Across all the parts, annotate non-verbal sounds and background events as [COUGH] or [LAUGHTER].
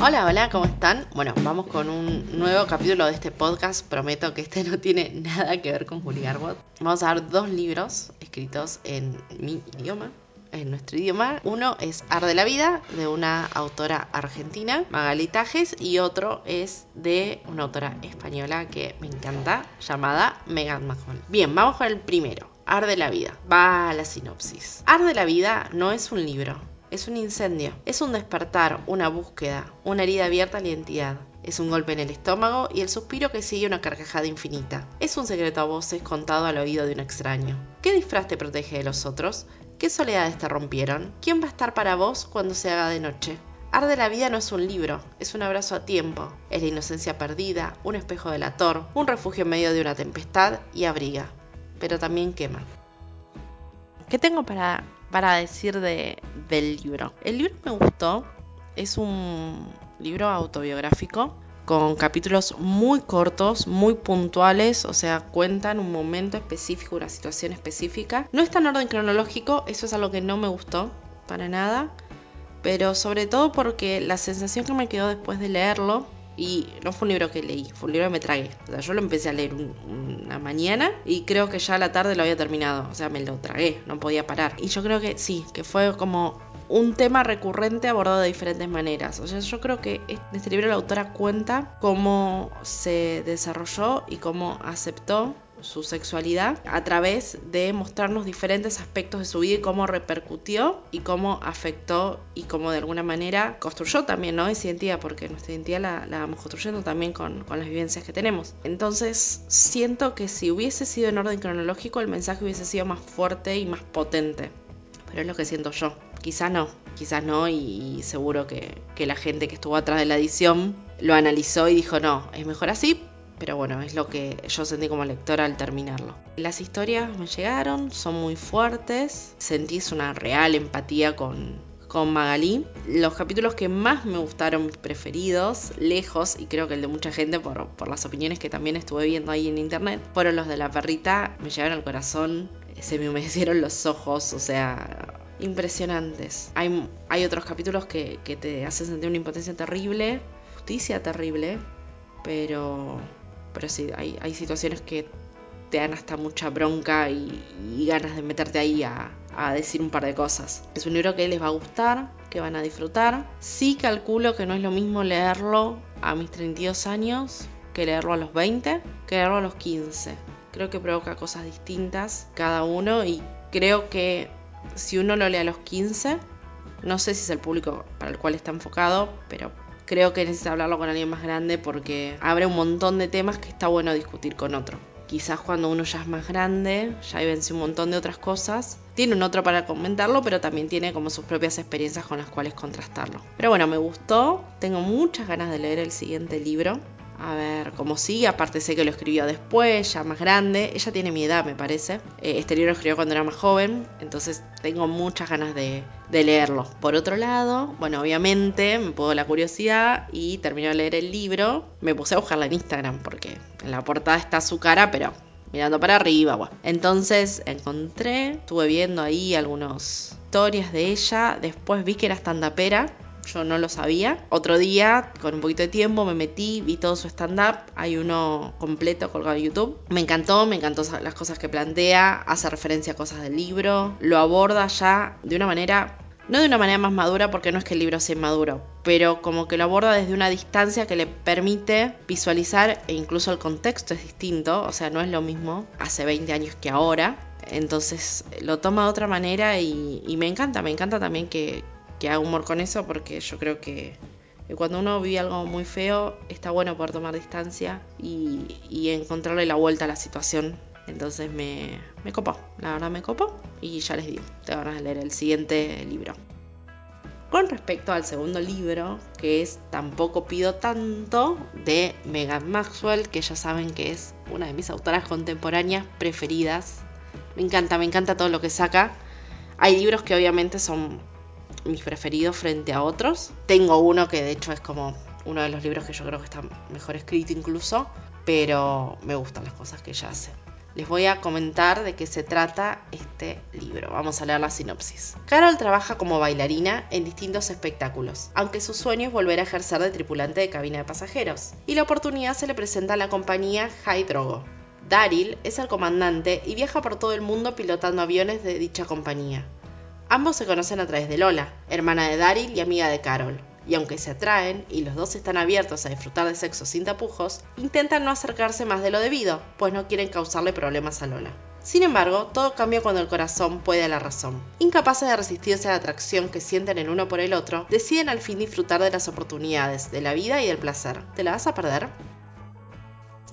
Hola, hola, ¿cómo están? Bueno, vamos con un nuevo capítulo de este podcast. Prometo que este no tiene nada que ver con Juli Garbot. Vamos a ver dos libros escritos en mi idioma, en nuestro idioma. Uno es Ar de la Vida, de una autora argentina, Magali Tajes, y otro es de una autora española que me encanta, llamada Megan Mahon. Bien, vamos con el primero. Ar de la Vida. Va a la sinopsis. Ar de la Vida no es un libro, es un incendio, es un despertar, una búsqueda, una herida abierta a la identidad. Es un golpe en el estómago y el suspiro que sigue una carcajada infinita. Es un secreto a voces contado al oído de un extraño. ¿Qué disfraz te protege de los otros? ¿Qué soledades te rompieron? ¿Quién va a estar para vos cuando se haga de noche? Arde la vida no es un libro, es un abrazo a tiempo, es la inocencia perdida, un espejo delator, un refugio en medio de una tempestad y abriga, pero también quema. ¿Qué tengo para para decir de, del libro. El libro me gustó, es un libro autobiográfico con capítulos muy cortos, muy puntuales, o sea, cuentan un momento específico, una situación específica. No está en orden cronológico, eso es algo que no me gustó para nada, pero sobre todo porque la sensación que me quedó después de leerlo y no fue un libro que leí, fue un libro que me tragué. O sea, yo lo empecé a leer una mañana y creo que ya a la tarde lo había terminado. O sea, me lo tragué, no podía parar. Y yo creo que sí, que fue como un tema recurrente abordado de diferentes maneras. O sea, yo creo que en este libro la autora cuenta cómo se desarrolló y cómo aceptó su sexualidad a través de mostrarnos diferentes aspectos de su vida y cómo repercutió y cómo afectó y cómo de alguna manera construyó también ¿no? esa identidad, porque nuestra identidad la, vamos construyendo también con, las vivencias que tenemos. Entonces siento que si hubiese sido en orden cronológico el mensaje hubiese sido más fuerte y más potente, pero es lo que siento yo. Quizás no, quizás no y, seguro que la gente que estuvo atrás de la edición lo analizó y dijo no, es mejor así, pero bueno, es lo que yo sentí como lectora al terminarlo. Las historias me llegaron, son muy fuertes, sentís una real empatía con, con Magalí. Los capítulos que más me gustaron, mis preferidos, lejos, y creo que el de mucha gente por, por las opiniones que también estuve viendo ahí en internet, fueron los de la perrita, me llegaron al corazón, se me humedecieron los ojos, o sea, impresionantes. Hay, hay otros capítulos que, que te hacen sentir una impotencia terrible, justicia terrible, pero pero sí, hay, situaciones que te dan hasta mucha bronca y, ganas de meterte ahí a, a, decir un par de cosas. Es un libro que les va a gustar, que van a disfrutar. Sí calculo que no es lo mismo leerlo a mis 32 años que leerlo a los 20, que leerlo a los 15. Creo que provoca cosas distintas cada uno y creo que si uno lo lee a los 15, no sé si es el público para el cual está enfocado, pero creo que necesita hablarlo con alguien más grande porque abre un montón de temas que está bueno discutir con otro. Quizás cuando uno ya es más grande, ya vence un montón de otras cosas, tiene un otro para comentarlo, pero también tiene como sus propias experiencias con las cuales contrastarlo. Pero bueno, me gustó, tengo muchas ganas de leer el siguiente libro a ver cómo sigue. Aparte sé que lo escribió después, ya más grande. Ella tiene mi edad, me parece. Eh, este libro lo escribió cuando era más joven, entonces tengo muchas ganas de, leerlo. Por otro lado, bueno, obviamente me pudo la curiosidad y terminé de leer el libro. Me puse a buscarla en Instagram porque en la portada está su cara, pero mirando para arriba. Bueno. Entonces encontré, estuve viendo ahí algunas historias de ella. Después vi que era stand-upera yo no lo sabía. Otro día, con un poquito de tiempo, me metí, vi todo su stand-up. Hay uno completo colgado en YouTube. Me encantó, me encantó las cosas que plantea, hace referencia a cosas del libro, lo aborda ya de una manera no de una manera más madura porque no es que el libro sea maduro, pero como que lo aborda desde una distancia que le permite visualizar e incluso el contexto es distinto, o sea, no es lo mismo hace 20 años que ahora. Entonces lo toma de otra manera y, y me encanta, me encanta también que, que haga humor con eso porque yo creo que, cuando uno vive algo muy feo está bueno poder tomar distancia y, encontrarle la vuelta a la situación. Entonces me, me copó, la verdad me copó y ya les digo, te van a leer el siguiente libro. Con respecto al segundo libro, que es Tampoco pido tanto, de Megan Maxwell, que ya saben que es una de mis autoras contemporáneas preferidas. Me encanta, me encanta todo lo que saca. Hay libros que obviamente son mis preferidos frente a otros. Tengo uno que de hecho es como uno de los libros que yo creo que está mejor escrito incluso, pero me gustan las cosas que ella hace. les voy a comentar de qué se trata este libro. Vamos a leer la sinopsis. Carol trabaja como bailarina en distintos espectáculos, aunque su sueño es volver a ejercer de tripulante de cabina de pasajeros. Y la oportunidad se le presenta a la compañía High Drogo. Daryl es el comandante y viaja por todo el mundo pilotando aviones de dicha compañía. Ambos se conocen a través de Lola, hermana de Daryl y amiga de Carol, y aunque se atraen y los dos están abiertos a disfrutar de sexo sin tapujos, intentan no acercarse más de lo debido, pues no quieren causarle problemas a Lola. Sin embargo, todo cambia cuando el corazón puede a la razón. Incapaces de resistirse a la atracción que sienten el uno por el otro, deciden al fin disfrutar de las oportunidades, de la vida y del placer. ¿Te la vas a perder?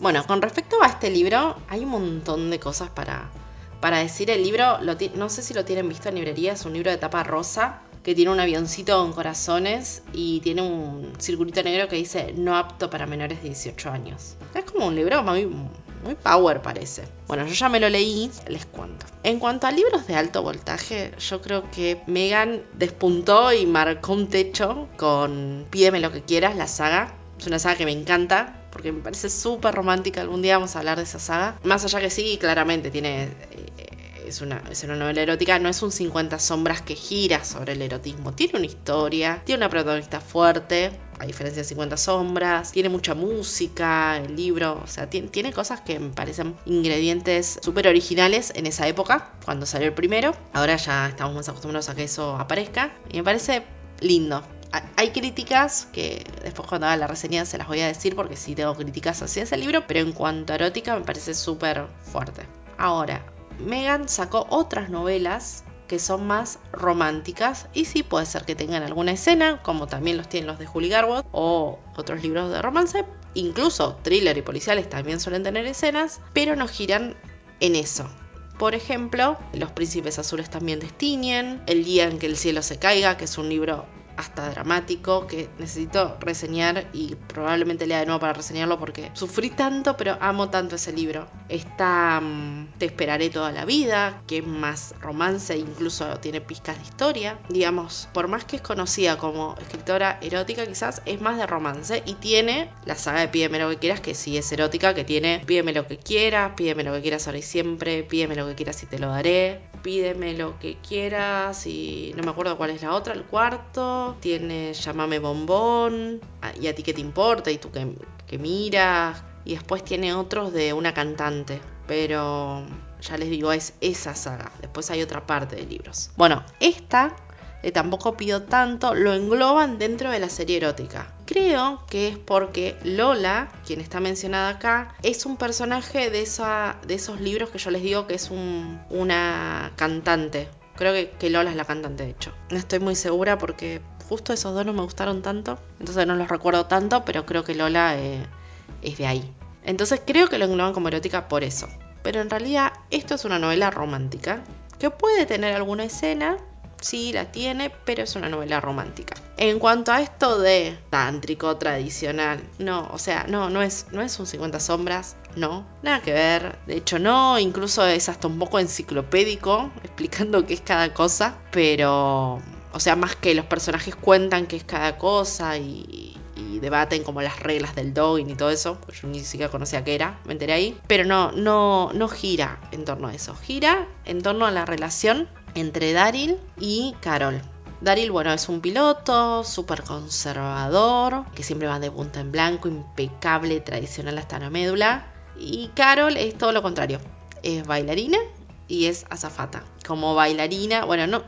Bueno, con respecto a este libro, hay un montón de cosas para, para decir. El libro, no sé si lo tienen visto en librería, es un libro de tapa rosa que tiene un avioncito con corazones y tiene un circulito negro que dice no apto para menores de 18 años. Es como un libro muy, muy power parece. Bueno, yo ya me lo leí, les cuento. En cuanto a libros de alto voltaje, yo creo que Megan despuntó y marcó un techo con Pídeme lo que quieras, la saga. Es una saga que me encanta, porque me parece súper romántica. Algún día vamos a hablar de esa saga. Más allá que sí, claramente tiene eh, es una, es una novela erótica, no es un 50 sombras que gira sobre el erotismo. Tiene una historia, tiene una protagonista fuerte, a diferencia de 50 sombras, tiene mucha música, el libro, o sea, tiene, tiene cosas que me parecen ingredientes súper originales en esa época, cuando salió el primero. Ahora ya estamos más acostumbrados a que eso aparezca y me parece lindo. Hay críticas que después cuando haga la reseña se las voy a decir porque sí tengo críticas hacia ese libro, pero en cuanto a erótica me parece súper fuerte. Ahora, Megan sacó otras novelas que son más románticas y sí puede ser que tengan alguna escena, como también los tienen los de Julie Garwood o otros libros de romance, incluso thriller y policiales también suelen tener escenas, pero no giran en eso. Por ejemplo, Los Príncipes Azules también destiñen, El día en que el cielo se caiga, que es un libro hasta dramático que necesito reseñar y probablemente lea de nuevo para reseñarlo porque sufrí tanto pero amo tanto ese libro. Está mm, Te esperaré toda la vida, que es más romance e incluso tiene pizcas de historia. Digamos, por más que es conocida como escritora erótica quizás es más de romance y tiene la saga de Pídeme lo que quieras que sí es erótica, que tiene Pídeme lo que quieras, Pídeme lo que quieras ahora y siempre, Pídeme lo que quieras y te lo daré, Pídeme lo que quieras y no me acuerdo cuál es la otra, el cuarto tiene Llámame Bombón, ah, y a ti qué te importa, y tú que, miras, y después tiene otros de una cantante, pero ya les digo, es esa saga. Después hay otra parte de libros. Bueno, esta de Tampoco pido tanto lo engloban dentro de la serie erótica. Creo que es porque Lola, quien está mencionada acá, es un personaje de, esa, de esos libros que yo les digo que es un, una cantante. Creo que, Lola es la cantante, de hecho. No estoy muy segura porque justo esos dos no me gustaron tanto, entonces no los recuerdo tanto, pero creo que Lola eh, es de ahí. Entonces creo que lo engloban como erótica por eso. Pero en realidad esto es una novela romántica, que puede tener alguna escena, sí la tiene, pero es una novela romántica. En cuanto a esto de tántrico tradicional, no, o sea, no, no es, no es un 50 sombras, no, nada que ver. De hecho, no, incluso es hasta un poco enciclopédico [LAUGHS] explicando qué es cada cosa, pero o sea, más que los personajes cuentan qué es cada cosa y, debaten como las reglas del dogging y todo eso, pues yo ni siquiera conocía qué era, me enteré ahí, pero no, no, no gira en torno a eso, gira en torno a la relación entre Daryl y Carol. Daryl, bueno, es un piloto súper conservador, que siempre va de punta en blanco, impecable, tradicional hasta la médula. Y Carol es todo lo contrario, es bailarina y es azafata. Como bailarina, bueno, no,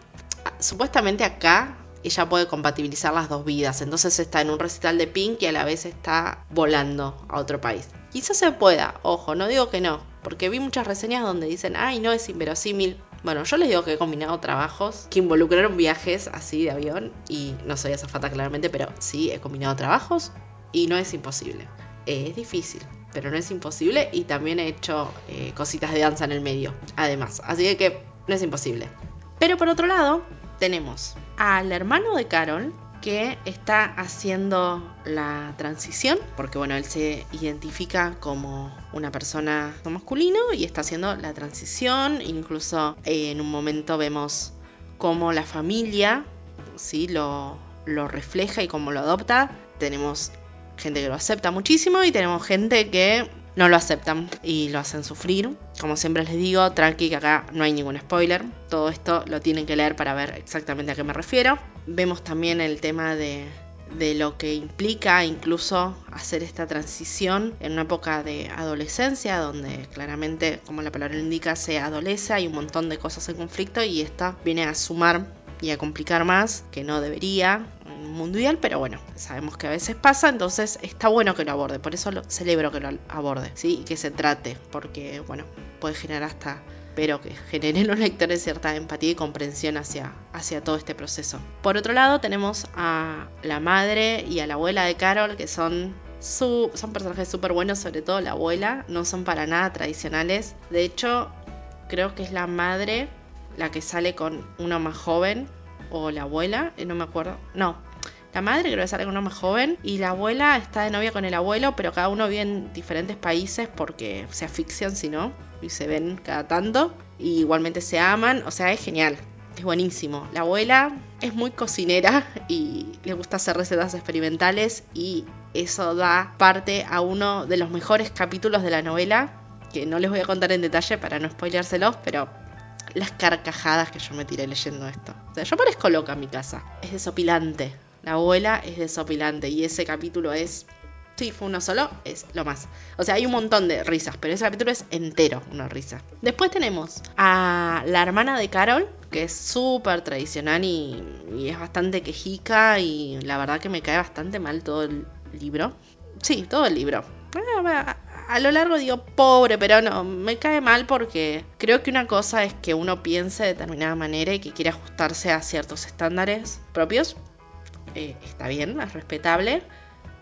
supuestamente acá ella puede compatibilizar las dos vidas, entonces está en un recital de Pink y a la vez está volando a otro país. Quizás se pueda, ojo, no digo que no, porque vi muchas reseñas donde dicen, ay, no es inverosímil. Bueno, yo les digo que he combinado trabajos que involucraron viajes así de avión y no soy azafata claramente, pero sí he combinado trabajos y no es imposible. es difícil, pero no es imposible y también he hecho eh, cositas de danza en el medio, además. Así que no es imposible. Pero por otro lado, tenemos al hermano de Carol que está haciendo la transición, porque bueno, él se identifica como una persona masculino y está haciendo la transición, incluso eh, en un momento vemos cómo la familia ¿sí? lo, lo refleja y cómo lo adopta. Tenemos gente que lo acepta muchísimo y tenemos gente que no lo aceptan y lo hacen sufrir. Como siempre les digo, tranqui que acá no hay ningún spoiler. Todo esto lo tienen que leer para ver exactamente a qué me refiero. Vemos también el tema de, de lo que implica incluso hacer esta transición en una época de adolescencia donde claramente, como la palabra indica, se adolece, hay un montón de cosas en conflicto y esta viene a sumar y a complicar más, que no debería en un mundial, pero bueno, sabemos que a veces pasa, entonces está bueno que lo aborde, por eso lo celebro que lo aborde, ¿sí? Y que se trate, porque bueno, puede generar hasta pero que genere en los lectores cierta empatía y comprensión hacia, hacia todo este proceso. Por otro lado, tenemos a la madre y a la abuela de Carol, que son su, son personajes súper buenos, sobre todo la abuela, no son para nada tradicionales. De hecho, creo que es la madre la que sale con uno más joven, o la abuela, no me acuerdo. No, la madre creo que sale con uno más joven y la abuela está de novia con el abuelo, pero cada uno vive en diferentes países porque se asfixian si no, y se ven cada tanto, y igualmente se aman, o sea, es genial. Es buenísimo. La abuela es muy cocinera [LAUGHS] y le gusta hacer recetas experimentales y eso da parte a uno de los mejores capítulos de la novela, que no les voy a contar en detalle para no spoileárselos, pero las carcajadas que yo me tiré leyendo esto. O sea, yo parezco loca en mi casa. Es desopilante. La abuela es desopilante y ese capítulo es... Sí, fue uno solo, es lo más. O sea, hay un montón de risas, pero ese capítulo es entero una risa. Después tenemos a la hermana de Carol, que es súper tradicional y, y, es bastante quejica y la verdad que me cae bastante mal todo el libro. Sí, todo el libro. A lo largo digo pobre, pero no, me cae mal porque creo que una cosa es que uno piense de determinada manera y que quiere ajustarse a ciertos estándares propios eh, está bien, es respetable,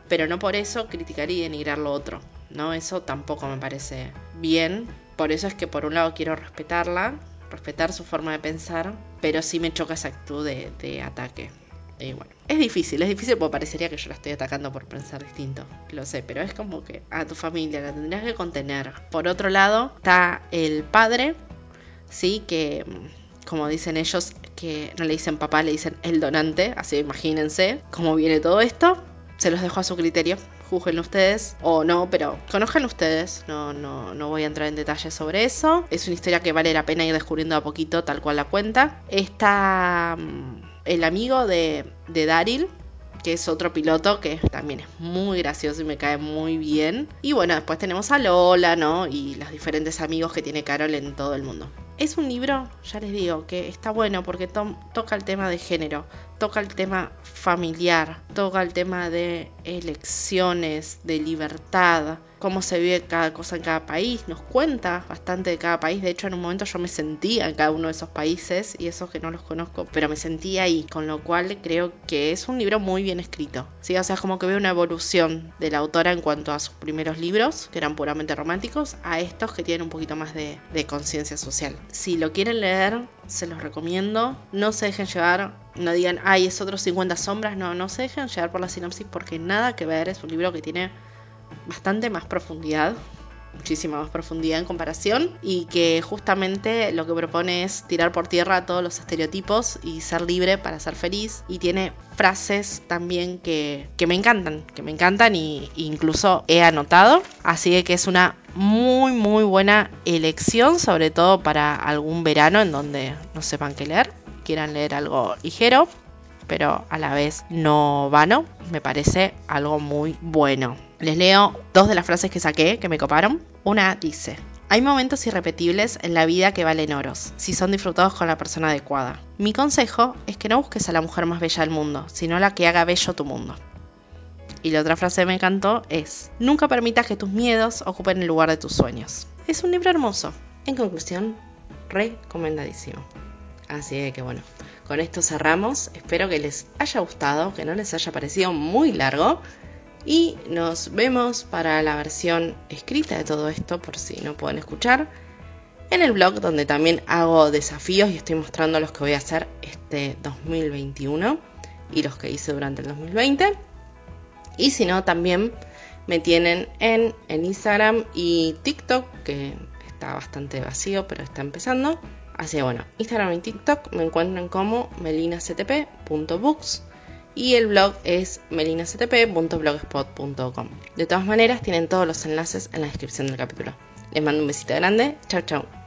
pero no por eso criticar y denigrar lo otro, ¿no? Eso tampoco me parece bien. Por eso es que por un lado quiero respetarla, respetar su forma de pensar, pero sí me choca esa actitud de, ataque. Y bueno, es difícil, es difícil porque parecería que yo la estoy atacando por pensar distinto, lo sé, pero es como que a tu familia la tendrías que contener. Por otro lado, está el padre, sí, que como dicen ellos, que no le dicen papá, le dicen el donante, así imagínense cómo viene todo esto. Se los dejo a su criterio, juzguenlo ustedes o no, pero conozcan ustedes, no, no, no voy a entrar en detalles sobre eso. Es una historia que vale la pena ir descubriendo a poquito tal cual la cuenta. Está mm, el amigo de, de Daryl, que es otro piloto que también es muy gracioso y me cae muy bien. Y bueno, después tenemos a Lola, ¿no? Y los diferentes amigos que tiene Carol en todo el mundo. Es un libro, ya les digo, que está bueno porque toca el tema de género, toca el tema familiar, toca el tema de elecciones, de libertad, cómo se vive cada cosa en cada país, nos cuenta bastante de cada país, de hecho en un momento yo me sentía en cada uno de esos países y esos que no los conozco, pero me sentía ahí, con lo cual creo que es un libro muy bien escrito, o sea, como que veo una evolución de la autora en cuanto a sus primeros libros, que eran puramente románticos, a estos que tienen un poquito más de, de conciencia social. Si lo quieren leer, se los recomiendo, no se dejen llevar no digan, ay, es otro 50 sombras, no, no se dejen llevar por la sinopsis porque nada que ver, es un libro que tiene bastante más profundidad, muchísima más profundidad en comparación y que justamente lo que propone es tirar por tierra todos los estereotipos y ser libre para ser feliz. Y tiene frases también que, que me encantan, que me encantan y, incluso he anotado, así que es una muy muy buena elección sobre todo para algún verano en donde no sepan qué leer, quieran leer algo ligero pero a la vez no vano, me parece algo muy bueno. Les leo dos de las frases que saqué que me coparon. Una dice, hay momentos irrepetibles en la vida que valen oros, si son disfrutados con la persona adecuada. Mi consejo es que no busques a la mujer más bella del mundo, sino la que haga bello tu mundo. Y la otra frase que me encantó es, nunca permitas que tus miedos ocupen el lugar de tus sueños. Es un libro hermoso. En conclusión, recomendadísimo. Así que bueno, con esto cerramos. Espero que les haya gustado, que no les haya parecido muy largo. Y nos vemos para la versión escrita de todo esto, por si no pueden escuchar, en el blog donde también hago desafíos y estoy mostrando los que voy a hacer este 2021 y los que hice durante el 2020. Y si no, también me tienen en, en Instagram y TikTok, que está bastante vacío, pero está empezando. Así que bueno, Instagram y TikTok me encuentran como melinactp.books y el blog es melinactp.blogspot.com. De todas maneras, tienen todos los enlaces en la descripción del capítulo. Les mando un besito grande. Chau, chau.